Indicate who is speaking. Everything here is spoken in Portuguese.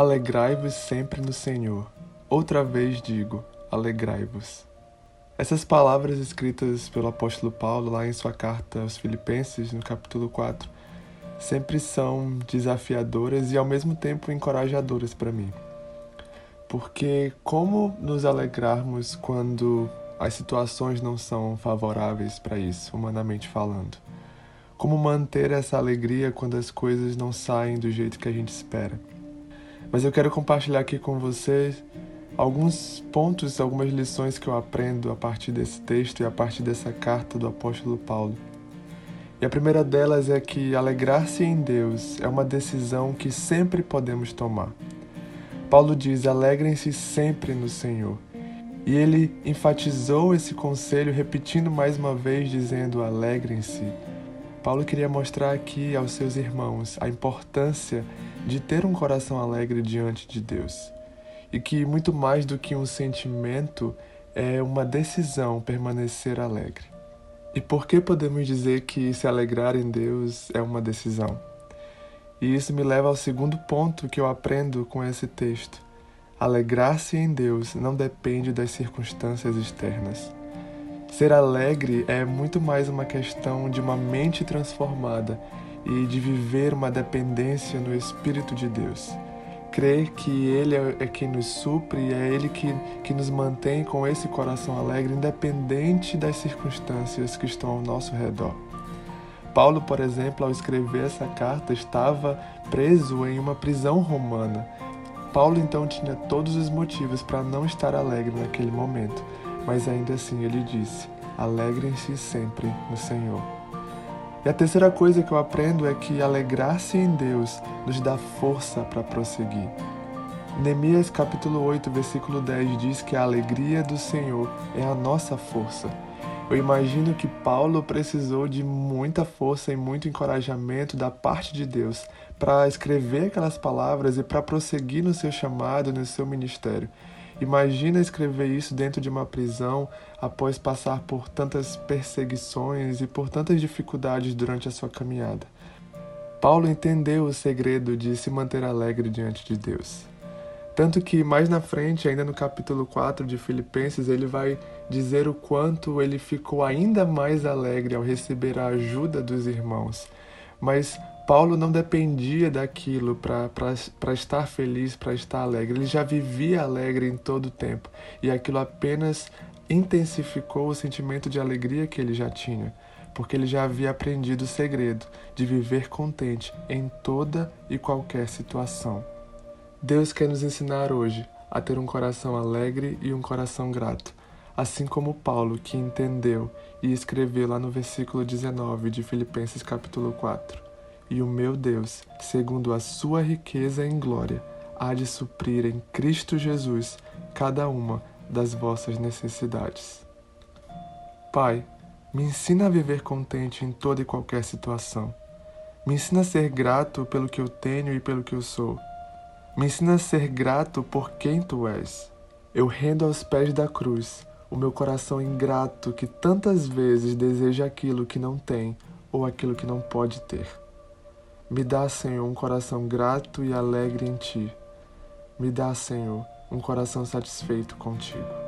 Speaker 1: Alegrai-vos sempre no Senhor. Outra vez digo, alegrai-vos. Essas palavras escritas pelo apóstolo Paulo lá em sua carta aos Filipenses, no capítulo 4, sempre são desafiadoras e ao mesmo tempo encorajadoras para mim. Porque como nos alegrarmos quando as situações não são favoráveis para isso, humanamente falando? Como manter essa alegria quando as coisas não saem do jeito que a gente espera? Mas eu quero compartilhar aqui com vocês alguns pontos, algumas lições que eu aprendo a partir desse texto e a partir dessa carta do apóstolo Paulo. E a primeira delas é que alegrar-se em Deus é uma decisão que sempre podemos tomar. Paulo diz: alegrem-se sempre no Senhor. E ele enfatizou esse conselho, repetindo mais uma vez, dizendo: alegrem-se. Paulo queria mostrar aqui aos seus irmãos a importância de ter um coração alegre diante de Deus. E que muito mais do que um sentimento, é uma decisão permanecer alegre. E por que podemos dizer que se alegrar em Deus é uma decisão? E isso me leva ao segundo ponto que eu aprendo com esse texto. Alegrar-se em Deus não depende das circunstâncias externas. Ser alegre é muito mais uma questão de uma mente transformada e de viver uma dependência no Espírito de Deus. Crer que Ele é, é quem nos supre e é Ele que, que nos mantém com esse coração alegre, independente das circunstâncias que estão ao nosso redor. Paulo, por exemplo, ao escrever essa carta, estava preso em uma prisão romana. Paulo então tinha todos os motivos para não estar alegre naquele momento, mas ainda assim ele disse: Alegrem-se sempre no Senhor. E a terceira coisa que eu aprendo é que alegrar-se em Deus nos dá força para prosseguir. Neemias capítulo 8, versículo 10 diz que a alegria do Senhor é a nossa força. Eu imagino que Paulo precisou de muita força e muito encorajamento da parte de Deus para escrever aquelas palavras e para prosseguir no seu chamado, no seu ministério. Imagina escrever isso dentro de uma prisão após passar por tantas perseguições e por tantas dificuldades durante a sua caminhada. Paulo entendeu o segredo de se manter alegre diante de Deus. Tanto que mais na frente, ainda no capítulo 4 de Filipenses, ele vai dizer o quanto ele ficou ainda mais alegre ao receber a ajuda dos irmãos. Mas Paulo não dependia daquilo para estar feliz, para estar alegre. Ele já vivia alegre em todo o tempo e aquilo apenas intensificou o sentimento de alegria que ele já tinha, porque ele já havia aprendido o segredo de viver contente em toda e qualquer situação. Deus quer nos ensinar hoje a ter um coração alegre e um coração grato, assim como Paulo, que entendeu e escreveu lá no versículo 19 de Filipenses capítulo 4 e o meu Deus, segundo a sua riqueza em glória, há de suprir em Cristo Jesus cada uma das vossas necessidades. Pai, me ensina a viver contente em toda e qualquer situação. Me ensina a ser grato pelo que eu tenho e pelo que eu sou. Me ensina a ser grato por quem tu és. Eu rendo aos pés da cruz o meu coração ingrato que tantas vezes deseja aquilo que não tem ou aquilo que não pode ter. Me dá, Senhor, um coração grato e alegre em Ti. Me dá, Senhor, um coração satisfeito contigo.